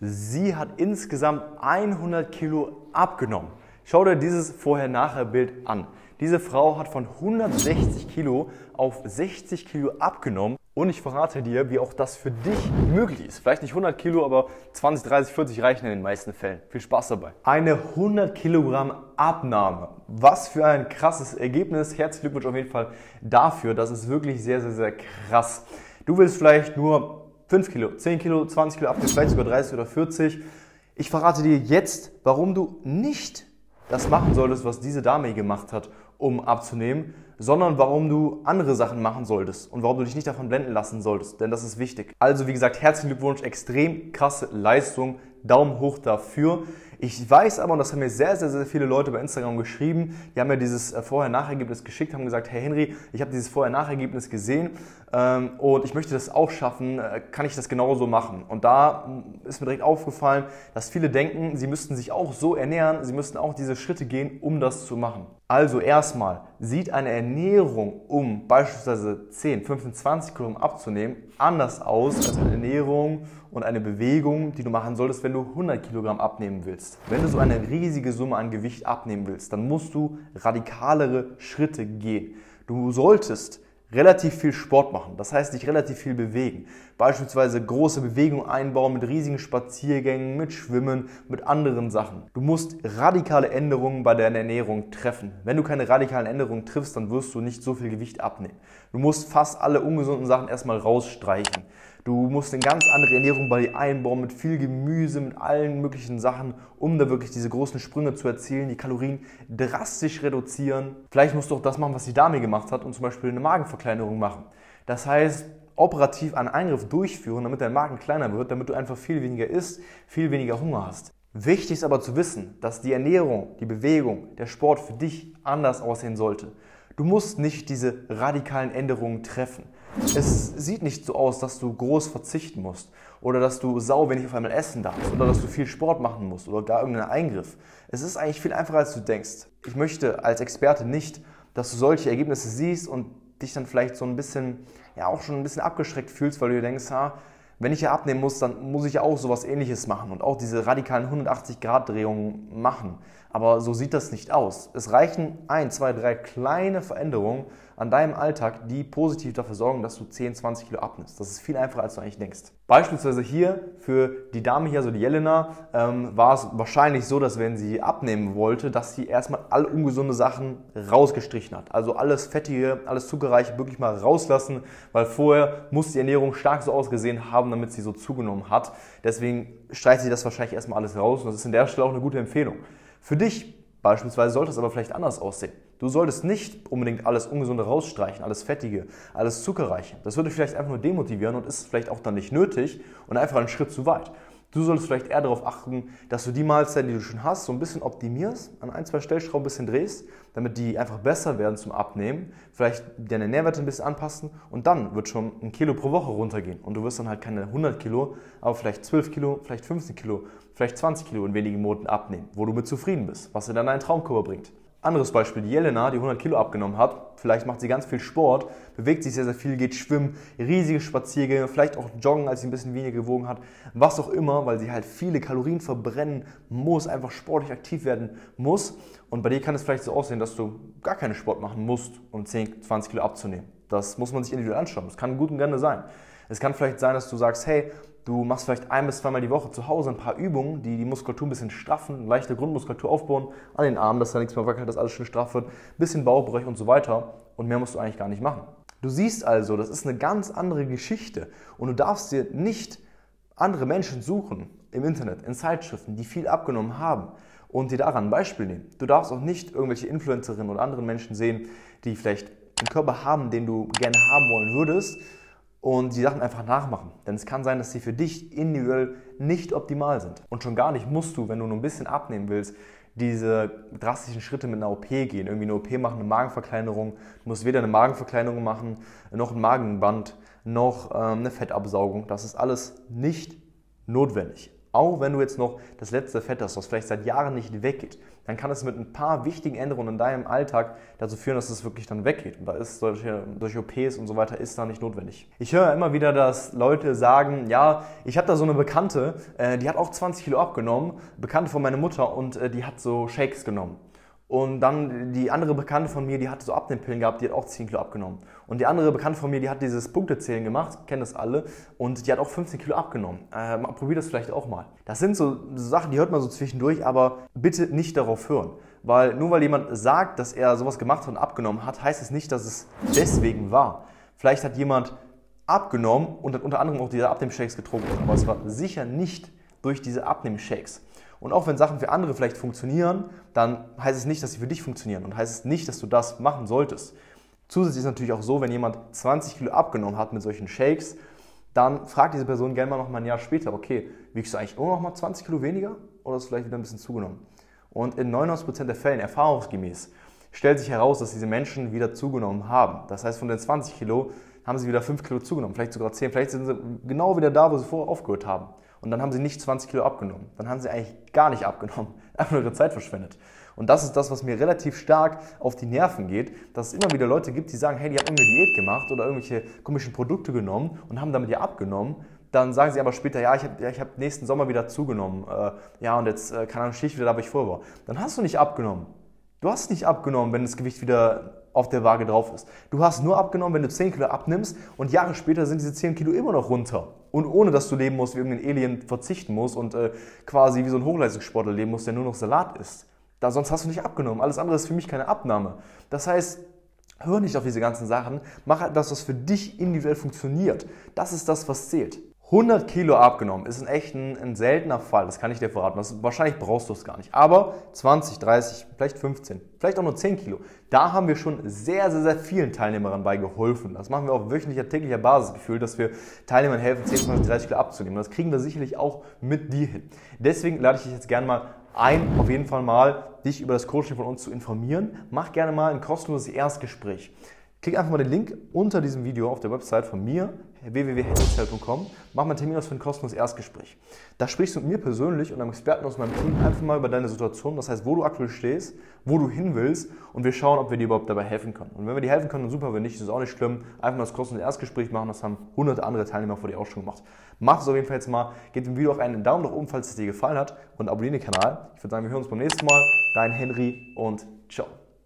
Sie hat insgesamt 100 Kilo abgenommen. Schau dir dieses Vorher-Nachher-Bild an. Diese Frau hat von 160 Kilo auf 60 Kilo abgenommen und ich verrate dir, wie auch das für dich möglich ist. Vielleicht nicht 100 Kilo, aber 20, 30, 40 reichen in den meisten Fällen. Viel Spaß dabei. Eine 100 Kilogramm Abnahme. Was für ein krasses Ergebnis. Herzlichen Glückwunsch auf jeden Fall dafür. Das ist wirklich sehr, sehr, sehr krass. Du willst vielleicht nur 5 Kilo, 10 Kilo, 20 Kilo abnehmen, vielleicht sogar 30 oder 40. Ich verrate dir jetzt, warum du nicht das machen solltest, was diese Dame gemacht hat, um abzunehmen, sondern warum du andere Sachen machen solltest und warum du dich nicht davon blenden lassen solltest, denn das ist wichtig. Also wie gesagt, herzlichen Glückwunsch, extrem krasse Leistung, Daumen hoch dafür. Ich weiß aber, und das haben mir sehr, sehr, sehr viele Leute bei Instagram geschrieben, die haben mir dieses äh, Vorher-Nachergebnis geschickt, haben gesagt, hey Henry, ich habe dieses Vorher-Nachergebnis gesehen ähm, und ich möchte das auch schaffen, äh, kann ich das genauso machen? Und da mm, ist mir direkt aufgefallen, dass viele denken, sie müssten sich auch so ernähren, sie müssten auch diese Schritte gehen, um das zu machen. Also erstmal, sieht eine Ernährung, um beispielsweise 10, 15, 20 Kilo abzunehmen, anders aus als eine Ernährung und eine Bewegung, die du machen solltest, wenn du 100 Kilogramm abnehmen willst. Wenn du so eine riesige Summe an Gewicht abnehmen willst, dann musst du radikalere Schritte gehen. Du solltest relativ viel Sport machen, das heißt dich relativ viel bewegen. Beispielsweise große Bewegungen einbauen mit riesigen Spaziergängen, mit Schwimmen, mit anderen Sachen. Du musst radikale Änderungen bei deiner Ernährung treffen. Wenn du keine radikalen Änderungen triffst, dann wirst du nicht so viel Gewicht abnehmen. Du musst fast alle ungesunden Sachen erstmal rausstreichen. Du musst eine ganz andere Ernährung bei dir einbauen mit viel Gemüse, mit allen möglichen Sachen, um da wirklich diese großen Sprünge zu erzielen, die Kalorien drastisch reduzieren. Vielleicht musst du auch das machen, was die Dame gemacht hat und zum Beispiel eine Magenverkleinerung machen. Das heißt, operativ einen Eingriff durchführen, damit dein Magen kleiner wird, damit du einfach viel weniger isst, viel weniger Hunger hast. Wichtig ist aber zu wissen, dass die Ernährung, die Bewegung, der Sport für dich anders aussehen sollte. Du musst nicht diese radikalen Änderungen treffen. Es sieht nicht so aus, dass du groß verzichten musst oder dass du sau wenig auf einmal essen darfst oder dass du viel Sport machen musst oder gar irgendeinen Eingriff. Es ist eigentlich viel einfacher, als du denkst. Ich möchte als Experte nicht, dass du solche Ergebnisse siehst und dich dann vielleicht so ein bisschen, ja auch schon ein bisschen abgeschreckt fühlst, weil du dir denkst, ha, wenn ich ja abnehmen muss, dann muss ich ja auch sowas ähnliches machen und auch diese radikalen 180-Grad-Drehungen machen. Aber so sieht das nicht aus. Es reichen ein, zwei, drei kleine Veränderungen an deinem Alltag, die positiv dafür sorgen, dass du 10, 20 Kilo abnimmst. Das ist viel einfacher, als du eigentlich denkst. Beispielsweise hier für die Dame hier, also die Jelena, ähm, war es wahrscheinlich so, dass wenn sie abnehmen wollte, dass sie erstmal alle ungesunde Sachen rausgestrichen hat. Also alles Fettige, alles Zuckerreiche wirklich mal rauslassen, weil vorher muss die Ernährung stark so ausgesehen haben, damit sie so zugenommen hat. Deswegen streicht sie das wahrscheinlich erstmal alles raus und das ist in der Stelle auch eine gute Empfehlung. Für dich beispielsweise sollte es aber vielleicht anders aussehen. Du solltest nicht unbedingt alles Ungesunde rausstreichen, alles Fettige, alles Zuckerreiche. Das würde dich vielleicht einfach nur demotivieren und ist vielleicht auch dann nicht nötig und einfach einen Schritt zu weit. Du solltest vielleicht eher darauf achten, dass du die Mahlzeiten, die du schon hast, so ein bisschen optimierst, an ein, zwei Stellschrauben ein bisschen drehst, damit die einfach besser werden zum Abnehmen. Vielleicht deine Nährwerte ein bisschen anpassen und dann wird schon ein Kilo pro Woche runtergehen. Und du wirst dann halt keine 100 Kilo, aber vielleicht 12 Kilo, vielleicht 15 Kilo, vielleicht 20 Kilo in wenigen Monaten abnehmen, wo du mit zufrieden bist, was dir dann einen Traumkörper bringt. Anderes Beispiel, die Jelena, die 100 Kilo abgenommen hat, vielleicht macht sie ganz viel Sport, bewegt sich sehr, sehr viel, geht schwimmen, riesige Spaziergänge, vielleicht auch joggen, als sie ein bisschen weniger gewogen hat, was auch immer, weil sie halt viele Kalorien verbrennen muss, einfach sportlich aktiv werden muss. Und bei dir kann es vielleicht so aussehen, dass du gar keinen Sport machen musst, um 10, 20 Kilo abzunehmen. Das muss man sich individuell anschauen. Das kann gut und gerne sein. Es kann vielleicht sein, dass du sagst, hey, Du machst vielleicht ein bis zweimal die Woche zu Hause ein paar Übungen, die die Muskulatur ein bisschen straffen, leichte Grundmuskulatur aufbauen an den Armen, dass da nichts mehr wackelt, dass alles schön straff wird, bisschen Bauchbereich und so weiter. Und mehr musst du eigentlich gar nicht machen. Du siehst also, das ist eine ganz andere Geschichte. Und du darfst dir nicht andere Menschen suchen im Internet, in Zeitschriften, die viel abgenommen haben und dir daran ein Beispiel nehmen. Du darfst auch nicht irgendwelche Influencerinnen oder anderen Menschen sehen, die vielleicht einen Körper haben, den du gerne haben wollen würdest und die Sachen einfach nachmachen. Denn es kann sein, dass sie für dich individuell nicht optimal sind. Und schon gar nicht musst du, wenn du nur ein bisschen abnehmen willst, diese drastischen Schritte mit einer OP gehen. Irgendwie eine OP machen, eine Magenverkleinerung. Du musst weder eine Magenverkleinerung machen, noch ein Magenband, noch ähm, eine Fettabsaugung. Das ist alles nicht notwendig. Auch wenn du jetzt noch das letzte Fett hast, was vielleicht seit Jahren nicht weggeht, dann kann es mit ein paar wichtigen Änderungen in deinem Alltag dazu führen, dass es wirklich dann weggeht. Und da ist solche, solche OPs und so weiter ist da nicht notwendig. Ich höre immer wieder, dass Leute sagen, ja, ich habe da so eine Bekannte, äh, die hat auch 20 Kilo abgenommen, Bekannte von meiner Mutter und äh, die hat so Shakes genommen. Und dann die andere Bekannte von mir, die hatte so Abnehmpillen gehabt, die hat auch 10 Kilo abgenommen. Und die andere Bekannte von mir, die hat dieses Punktezählen gemacht, kennen das alle, und die hat auch 15 Kilo abgenommen. Äh, probier das vielleicht auch mal. Das sind so Sachen, die hört man so zwischendurch, aber bitte nicht darauf hören. Weil nur weil jemand sagt, dass er sowas gemacht hat und abgenommen hat, heißt es nicht, dass es deswegen war. Vielleicht hat jemand abgenommen und hat unter anderem auch diese Abnehmshakes getrunken, aber es war sicher nicht durch diese Abnehmshakes. Und auch wenn Sachen für andere vielleicht funktionieren, dann heißt es nicht, dass sie für dich funktionieren und heißt es nicht, dass du das machen solltest. Zusätzlich ist es natürlich auch so, wenn jemand 20 Kilo abgenommen hat mit solchen Shakes, dann fragt diese Person gerne mal noch ein Jahr später, okay, wiegst du eigentlich immer noch mal 20 Kilo weniger oder ist vielleicht wieder ein bisschen zugenommen? Und in 99% der Fällen, erfahrungsgemäß, stellt sich heraus, dass diese Menschen wieder zugenommen haben. Das heißt, von den 20 Kilo haben sie wieder 5 Kilo zugenommen, vielleicht sogar 10, vielleicht sind sie genau wieder da, wo sie vorher aufgehört haben und dann haben sie nicht 20 Kilo abgenommen. Dann haben sie eigentlich gar nicht abgenommen, einfach nur ihre Zeit verschwendet. Und das ist das, was mir relativ stark auf die Nerven geht, dass es immer wieder Leute gibt, die sagen, hey, die haben irgendeine Diät gemacht oder irgendwelche komischen Produkte genommen und haben damit ja abgenommen. Dann sagen sie aber später, ja, ich habe ja, hab nächsten Sommer wieder zugenommen. Äh, ja, und jetzt, äh, keine Ahnung, stehe ich wieder da, wo ich vorher war. Dann hast du nicht abgenommen. Du hast nicht abgenommen, wenn das Gewicht wieder auf der Waage drauf ist. Du hast nur abgenommen, wenn du 10 Kilo abnimmst und Jahre später sind diese 10 Kilo immer noch runter. Und ohne dass du leben musst, wie irgendein Alien verzichten musst und äh, quasi wie so ein Hochleistungssportler leben musst, der nur noch Salat isst. Da, sonst hast du nicht abgenommen. Alles andere ist für mich keine Abnahme. Das heißt, hör nicht auf diese ganzen Sachen. Mach etwas, was für dich individuell funktioniert. Das ist das, was zählt. 100 Kilo abgenommen ist ein echt ein, ein, seltener Fall, das kann ich dir verraten. Das, wahrscheinlich brauchst du es gar nicht. Aber 20, 30, vielleicht 15, vielleicht auch nur 10 Kilo, da haben wir schon sehr, sehr, sehr vielen Teilnehmern bei geholfen. Das machen wir auf wöchentlicher, täglicher Basis gefühlt, dass wir Teilnehmern helfen, 10, 20, 30 Kilo abzunehmen. Das kriegen wir sicherlich auch mit dir hin. Deswegen lade ich dich jetzt gerne mal ein, auf jeden Fall mal dich über das Coaching von uns zu informieren. Mach gerne mal ein kostenloses Erstgespräch. Klick einfach mal den Link unter diesem Video auf der Website von mir, www.headcell.com. Mach mal einen Termin aus für ein kostenloses Erstgespräch. Da sprichst du mit mir persönlich und einem Experten aus meinem Team einfach mal über deine Situation, das heißt, wo du aktuell stehst, wo du hin willst und wir schauen, ob wir dir überhaupt dabei helfen können. Und wenn wir dir helfen können, dann super, wenn nicht, ist auch nicht schlimm. Einfach mal das kostenlose Erstgespräch machen, das haben hunderte andere Teilnehmer vor dir auch schon gemacht. Mach es auf jeden Fall jetzt mal, gib dem Video auch einen Daumen nach oben, falls es dir gefallen hat und abonniere den Kanal. Ich würde sagen, wir hören uns beim nächsten Mal. Dein Henry und ciao.